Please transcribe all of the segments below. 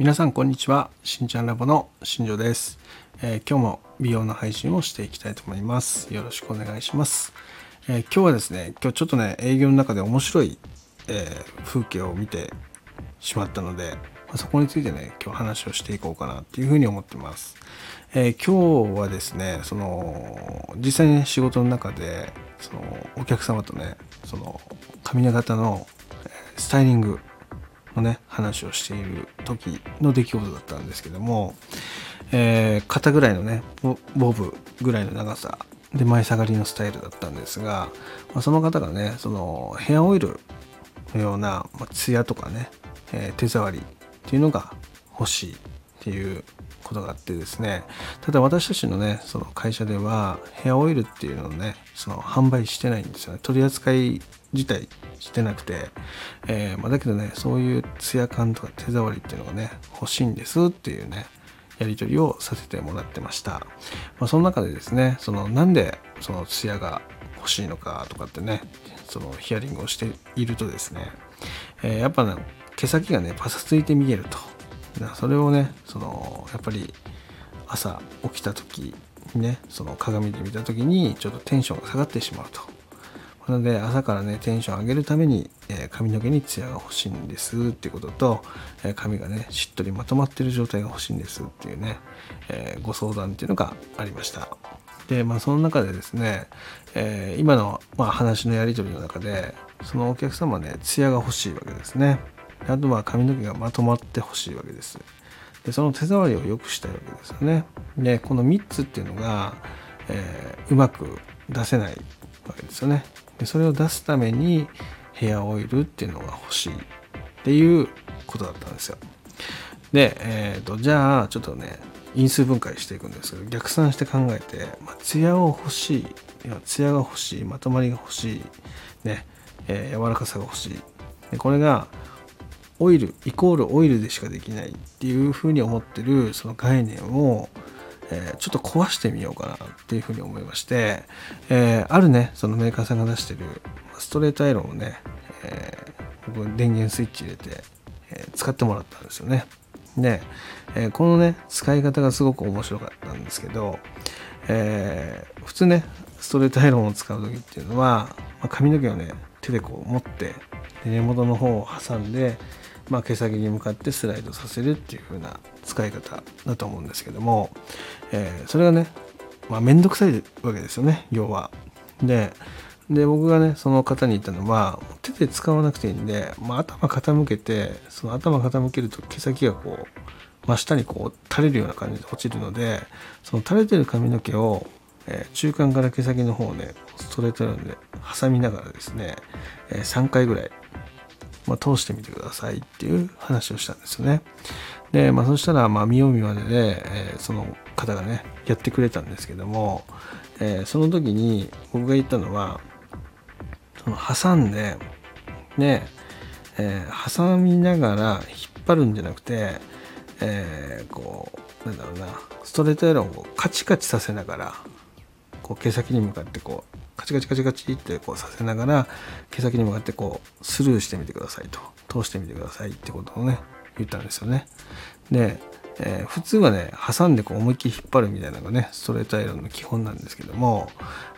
皆さんこんにちは。しんちゃんラボの新庄です、えー今日も美容の配信をしていきたいと思います。よろしくお願いします、えー今日はですね今日ちょっとね営業の中で面白い、えー風景を見てしまったのでまそこについてね今日話をしていこうかなっていうふうに思ってます、え今日はですねその実際にね仕事の中でそのお客様とねその髪型のスタイリングのね話をしている時の出来事だったんですけども、えー肩ぐらいのねボブぐらいの長さで前下がりのスタイルだったんですが、まあその方がねそのヘアオイルのような、まあ、ツヤとかね、えー手触りっていうのが欲しいっていうことがあってですねただ私たちのねその会社ではヘアオイルっていうのをねその販売してないんですよね。取り扱い自体してなくて、えーまあ、だけどねそういうツヤ感とか手触りっていうのがね欲しいんですっていうねやり取りをさせてもらってました、まあ、その中でですねそのなんでそのツヤが欲しいのかとかってねそのヒアリングをしているとですね、えーやっぱね毛先がねパサついて見えると。それをねそのやっぱり朝起きた時ねその鏡で見た時にちょっとテンションが下がってしまうと。なので朝からねテンション上げるために、えー髪の毛にツヤが欲しいんですっていうことと、えー髪がねしっとりまとまってる状態が欲しいんですっていうね、えーご相談っていうのがありました。でまあその中でですね、え今の、まあ、話のやり取りの中でそのお客様ねツヤが欲しいわけですね。あとは髪の毛がまとまって欲しいわけです。でその手触りを良くしたいわけですよね。でこの3つっていうのが、えーうまく出せないわけですよね。でそれを出すためにヘアオイルっていうのが欲しいっていうことだったんですよ。で、えー、とじゃあちょっとね因数分解していくんですけど逆算して考えて、まあ、ツヤを欲しいいやツヤが欲しいまとまりが欲しいね、えー柔らかさが欲しい。でこれがオイルイコールオイルでしかできないっていうふうに思ってるその概念を、えーちょっと壊してみようかなっていうふうに思いまして、えーあるねそのメーカーさんが出してるストレートアイロンをね、えー僕電源スイッチ入れて、えー使ってもらったんですよね。で、えーこのね使い方がすごく面白かったんですけど、えー普通ねストレートアイロンを使う時っていうのは、まあ髪の毛をね手でこう持って根元の方を挟んで、まあ、毛先に向かってスライドさせるっていう風な使い方だと思うんですけども、えーそれがねまあ面倒くさいわけですよね要は。でで僕がねその方に言ったのは手で使わなくていいんで、まあ、頭傾けてその頭傾けると毛先がこう真下にこう垂れるような感じで落ちるのでその垂れてる髪の毛を、えー中間から毛先の方をねストレートなんで挟みながらですね、えー3回ぐらい、まあ、通してみてくださいっていう話をしたんですよね。で、まあ、そしたら、まあ、見よう見まねで、えーその方がねやってくれたんですけども、えーその時に僕が言ったのはその挟んでね、えー挟みながら引っ張るんじゃなくて、えーこうなんだろうなストレートエロンをカチカチさせながらこう毛先に向かってこうカチカチカチカチってこうさせながら毛先に向かってこうスルーしてみてくださいと通してみてくださいってことをね言ったんですよね。で、えー普通はね挟んでこう思いっきり引っ張るみたいなのがねストレートアイロンの基本なんですけども、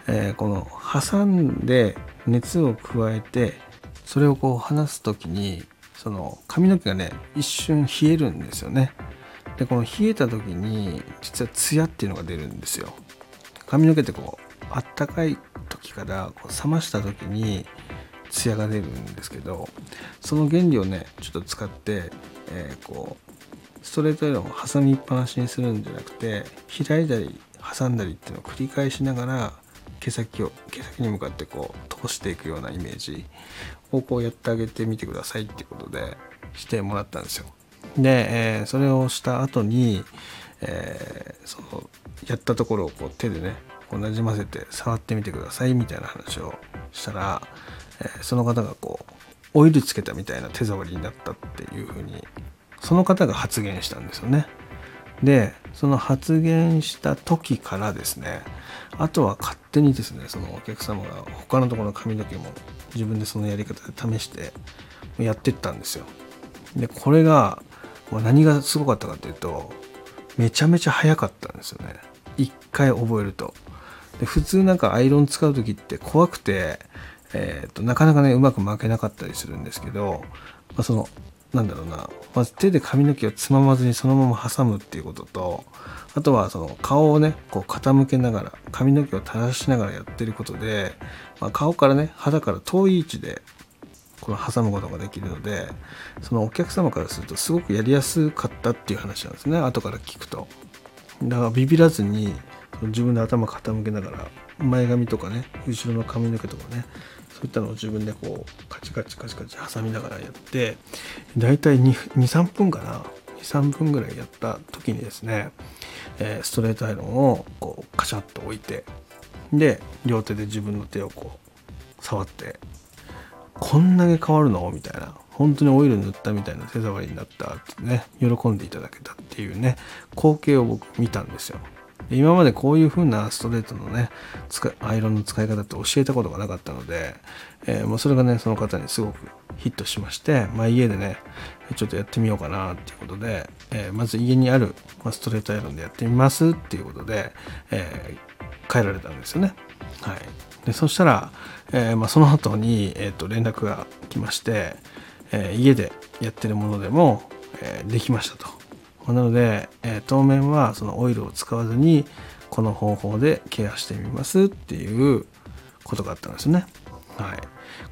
えーこの挟んで熱を加えてそれをこう離す時にその髪の毛がね一瞬冷えるんですよね。でこの冷えた時に実はツヤっていうのが出るんですよ。髪の毛ってこうあったかい時からこう冷ました時にツヤが出るんですけどその原理をねちょっと使って、えーこうストレートアイロンを挟みっぱなしにするんじゃなくて開いたり挟んだりっていうのを繰り返しながら毛先を毛先に向かってこう通していくようなイメージをこうやってあげてみてくださいっていうことでしてもらったんですよ。で、えーそれをした後に、えーそのやったところをこう手でねこうなじませて触ってみてくださいみたいな話をしたら、えーその方がこうオイルつけたみたいな手触りになったっていうふうにその方が発言したんですよね。でその発言した時からですねあとは勝手にですねそのお客様が他のところの髪の毛も自分でそのやり方で試してやってったんですよ。でこれが、何がすごかったかっていうとめちゃめちゃ早かったんですよね一回覚えるとで普通なんかアイロン使う時って怖くて、えーと、なかなかねうまく巻けなかったりするんですけど、まあ、そのなんだろうなまず手で髪の毛をつままずにそのまま挟むっていうこととあとはその顔をねこう傾けながら髪の毛を垂らしながらやってることで、まあ、顔からね肌から遠い位置でこの挟むことができるのでそのお客様からするとすごくやりやすかったっていう話なんですね後から聞くと。だからビビらずに自分で頭傾けながら前髪とかね後ろの髪の毛とかねそういったのを自分でこうカチカチカチカチ挟みながらやって大体23分かな23分ぐらいやった時にですね、え、ストレートアイロンをこうカチャッと置いてで両手で自分の手をこう触ってこんだけ変わるの？みたいな本当にオイル塗ったみたいな手触りになったってね喜んでいただけたっていうね光景を僕見たんですよ。今までこういう風なストレートのねアイロンの使い方って教えたことがなかったので、えー、もうそれがねその方にすごくヒットしまして、まあ、家でねちょっとやってみようかなっていうことで、えー、まず家にある、まストレートアイロンでやってみますっていうことで、えー、帰られたんですよね。はい。でそしたら、えまあ、その後に、えー、と連絡が来まして、え家でやってるものでも、えできましたと。なので、えー、当面はそのオイルを使わずにこの方法でケアしてみますっていうことがあったんですね。はい、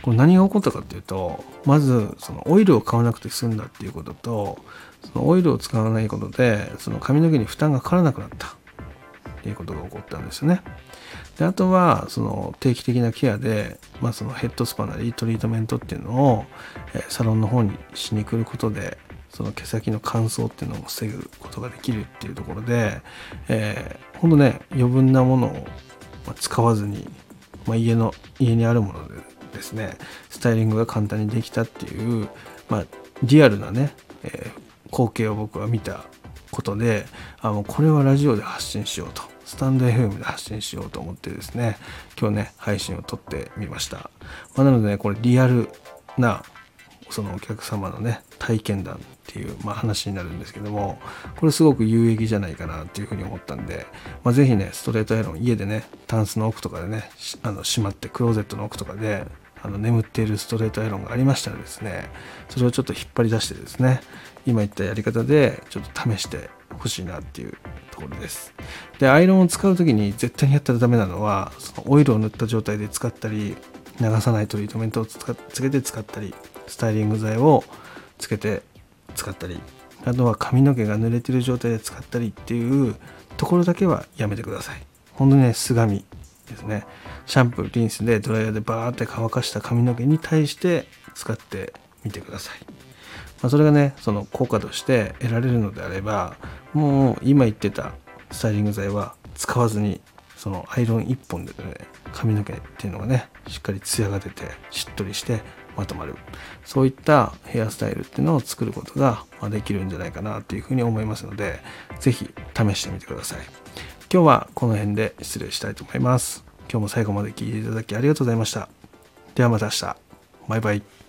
これ何が起こったかっていうとまずそのオイルを買わなくて済んだっていうこととそのオイルを使わないことでその髪の毛に負担がかからなくなったっていうことが起こったんですよね。であとはその定期的なケアで、まあ、そのヘッドスパなりトリートメントっていうのを、サロンの方にしに来ることでその毛先の乾燥っていうのを防ぐことができるっていうところで、えー、ほんとね余分なものを使わずに、まあ、家の家にあるものでですねスタイリングが簡単にできたっていう、まあ、リアルなね、えー、光景を僕は見たことであもうこれはラジオで発信しようとスタンド FM で発信しようと思ってですね今日ね配信を撮ってみました、まあ、なのでねこれリアルなそのお客様のね体験談っていう、まあ、話になるんですけどもこれすごく有益じゃないかなっていうふうに思ったんで、まあ、是非ねストレートアイロン家でねタンスの奥とかでねあのしまってクローゼットの奥とかであの眠っているストレートアイロンがありましたらですねそれをちょっと引っ張り出してですね今言ったやり方でちょっと試してほしいなっていうところです。でアイロンを使う時に絶対にやったらダメなのはそのオイルを塗った状態で使ったり流さないトリートメントをつけて使ったりスタイリング剤をつけて使ったりあとは髪の毛が濡れてる状態で使ったりっていうところだけはやめてください。ほんとねすがみですね。シャンプーリンスでドライヤーでバーって乾かした髪の毛に対して使ってみてください、まあ、それがねその効果として得られるのであればもう今言ってたスタイリング剤は使わずにそのアイロン1本でね髪の毛っていうのがねしっかりツヤが出てしっとりしてまとまる。そういったヘアスタイルっていうのを作ることができるんじゃないかなというふうに思いますので是非試してみてください。今日はこの辺で失礼したいと思います。今日も最後まで聴いていただきありがとうございました。ではまた明日。バイバイ。